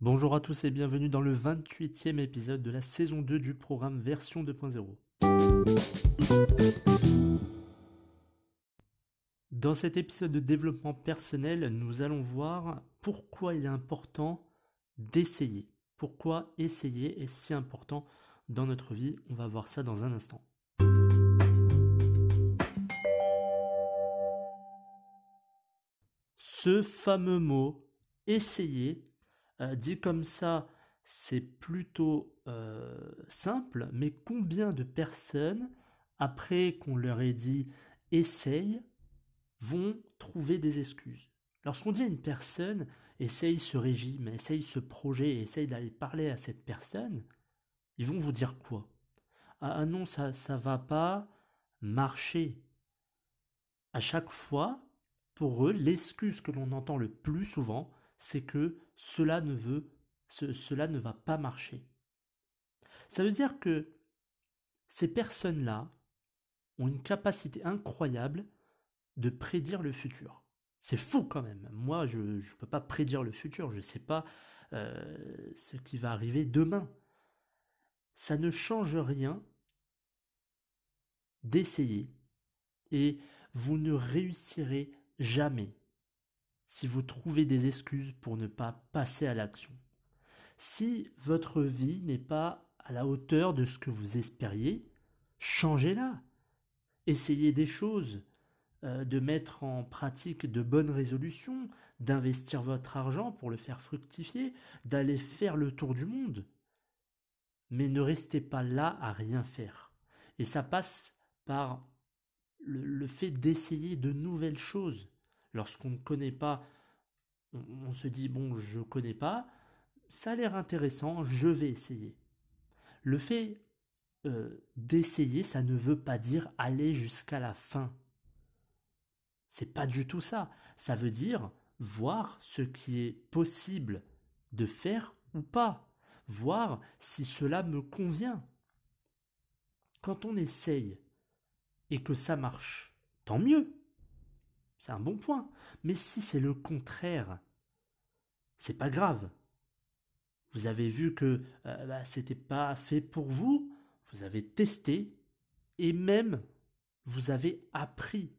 Bonjour à tous et bienvenue dans le 28e épisode de la saison 2 du programme version 2.0. Dans cet épisode de développement personnel, nous allons voir pourquoi il est important d'essayer. Pourquoi essayer est si important dans notre vie? On va voir ça dans un instant. Ce fameux mot, essayer, euh, dit comme ça, c'est plutôt euh, simple, mais combien de personnes, après qu'on leur ait dit essaye, vont trouver des excuses? Lorsqu'on dit à une personne essaye ce régime, essaye ce projet, essaye d'aller parler à cette personne, ils vont vous dire quoi? Ah, ah, non, ça ça va pas marcher. À chaque fois, pour eux, l'excuse que l'on entend le plus souvent, c'est que cela ne veut cela ne va pas marcher. Ça veut dire que ces personnes-là ont une capacité incroyable de prédire le futur. C'est fou quand même. Moi, je ne peux pas prédire le futur. Je ne sais pas euh, ce qui va arriver demain. Ça ne change rien d'essayer. Et vous ne réussirez jamais si vous trouvez des excuses pour ne pas passer à l'action. Si votre vie n'est pas à la hauteur de ce que vous espériez, changez-la. Essayez des choses, euh, de mettre en pratique de bonnes résolutions, d'investir votre argent pour le faire fructifier, d'aller faire le tour du monde. Mais ne restez pas là à rien faire. Et ça passe par le, fait d'essayer de nouvelles choses. Lorsqu'on ne connaît pas, on, se dit, bon, je ne connais pas, ça a l'air intéressant, je vais essayer. Le fait euh, d'essayer, ça ne veut pas dire aller jusqu'à la fin. C'est pas du tout ça. Ça veut dire voir ce qui est possible de faire ou pas. Voir si cela me convient. Quand on essaye et que ça marche, tant mieux. C'est un bon point. Mais si c'est le contraire, c'est pas grave. Vous avez vu que euh, bah, c'était pas fait pour vous, vous avez testé et même vous avez appris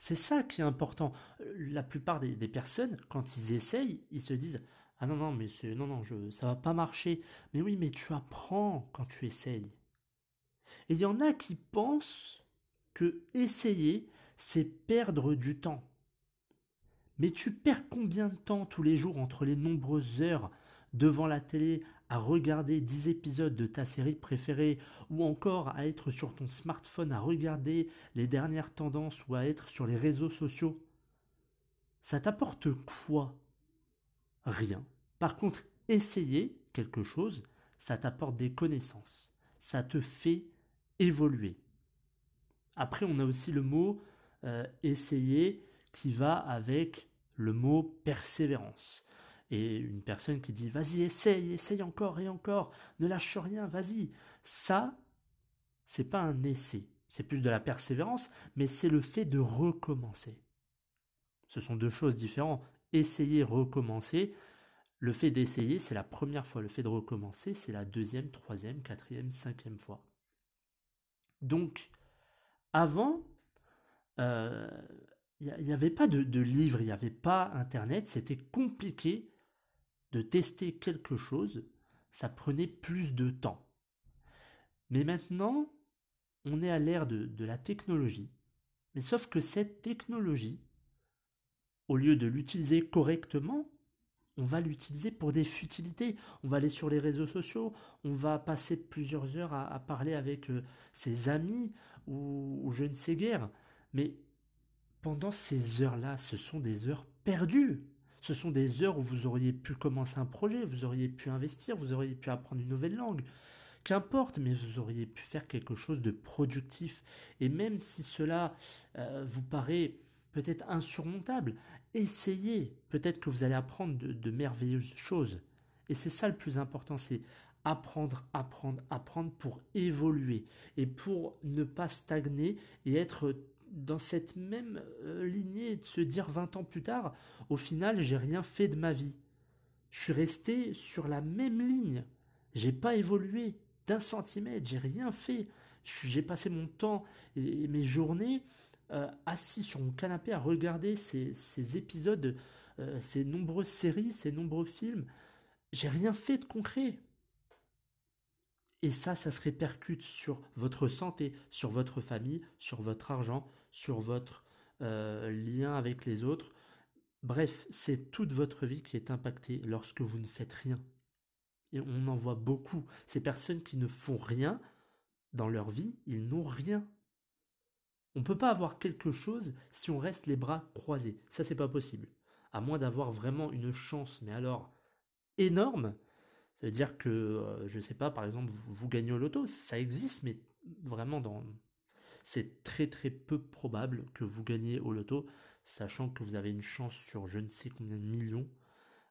c'est ça qui est important. La plupart des, personnes, quand ils essayent, ils se disent Ah non, non, mais non, non, je, ça va pas marcher. Mais oui, mais tu apprends quand tu essayes. Et il y en a qui pensent que essayer, c'est perdre du temps. Mais tu perds combien de temps tous les jours entre les nombreuses heures devant la télé à regarder 10 épisodes de ta série préférée ou encore à être sur ton smartphone à regarder les dernières tendances ou à être sur les réseaux sociaux, ça t'apporte quoi? Rien. Par contre, essayer quelque chose, ça t'apporte des connaissances. Ça te fait évoluer. Après, on a aussi le mot euh, essayer qui va avec le mot persévérance et une personne qui dit vas-y, essaye, essaye encore et encore, ne lâche rien, vas-y. Ça, c'est pas un essai, c'est plus de la persévérance, mais c'est le fait de recommencer. Ce sont deux choses différentes. Essayer, recommencer. Le fait d'essayer, c'est la première fois. Le fait de recommencer, c'est la deuxième, troisième, quatrième, cinquième fois. Donc, avant, euh, il n'y avait pas de, de livre, il n'y avait pas Internet, c'était compliqué de tester quelque chose, ça prenait plus de temps. Mais maintenant, on est à l'ère de, la technologie. Mais sauf que cette technologie, au lieu de l'utiliser correctement, on va l'utiliser pour des futilités. On va aller sur les réseaux sociaux, on va passer plusieurs heures à, parler avec euh, ses amis ou, je ne sais guère. Mais pendant ces heures-là, ce sont des heures perdues. Ce sont des heures où vous auriez pu commencer un projet, vous auriez pu investir, vous auriez pu apprendre une nouvelle langue. Qu'importe, mais vous auriez pu faire quelque chose de productif. Et même si cela euh, vous paraît peut-être insurmontable, essayez. Peut-être que vous allez apprendre de merveilleuses choses. Et c'est ça le plus important, c'est apprendre, apprendre, apprendre pour évoluer et pour ne pas stagner et être dans cette même euh, lignée de se dire 20 ans plus tard, au final, j'ai rien fait de ma vie. Je suis resté sur la même ligne. J'ai pas évolué d'un centimètre, j'ai rien fait. J'ai passé mon temps et mes journées euh, assis sur mon canapé à regarder ces, épisodes, euh, ces nombreuses séries, ces nombreux films. J'ai rien fait de concret. Et ça, ça se répercute sur votre santé, sur votre famille, sur votre argent, sur votre euh, lien avec les autres. Bref, c'est toute votre vie qui est impactée lorsque vous ne faites rien. Et on en voit beaucoup. Ces personnes qui ne font rien dans leur vie, ils n'ont rien. On ne peut pas avoir quelque chose si on reste les bras croisés. Ça, c'est pas possible. À moins d'avoir vraiment une chance, mais alors énorme, ça veut dire que, euh, je ne sais pas, par exemple, vous, gagnez au loto, ça existe, mais vraiment dans... C'est très très peu probable que vous gagnez au loto, sachant que vous avez une chance sur je ne sais combien de millions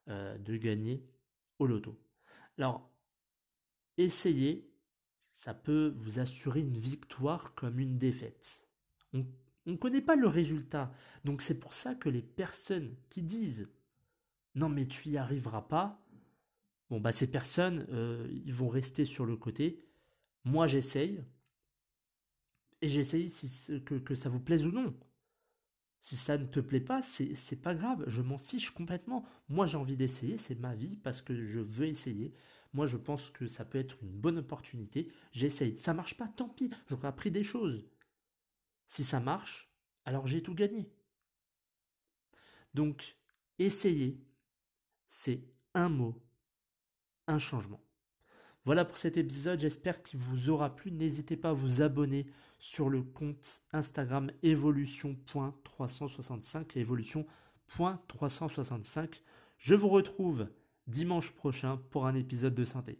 euh, de gagner au loto. Alors, essayez, ça peut vous assurer une victoire comme une défaite. On ne connaît pas le résultat, donc c'est pour ça que les personnes qui disent non mais tu y arriveras pas, Bon, bah, ces personnes, euh, ils vont rester sur le côté. Moi, j'essaye. Et j'essaye que, que, ça vous plaise ou non. Si ça ne te plaît pas, c'est pas grave. Je m'en fiche complètement. Moi, j'ai envie d'essayer. C'est ma vie parce que je veux essayer. Moi, je pense que ça peut être une bonne opportunité. J'essaye. Ça marche pas, tant pis. J'aurais appris des choses. Si ça marche, alors j'ai tout gagné. Donc, essayer, c'est un mot un changement. Voilà pour cet épisode, j'espère qu'il vous aura plu. N'hésitez pas à vous abonner sur le compte Instagram évolution.365 évolution.365. Je vous retrouve dimanche prochain pour un épisode de santé.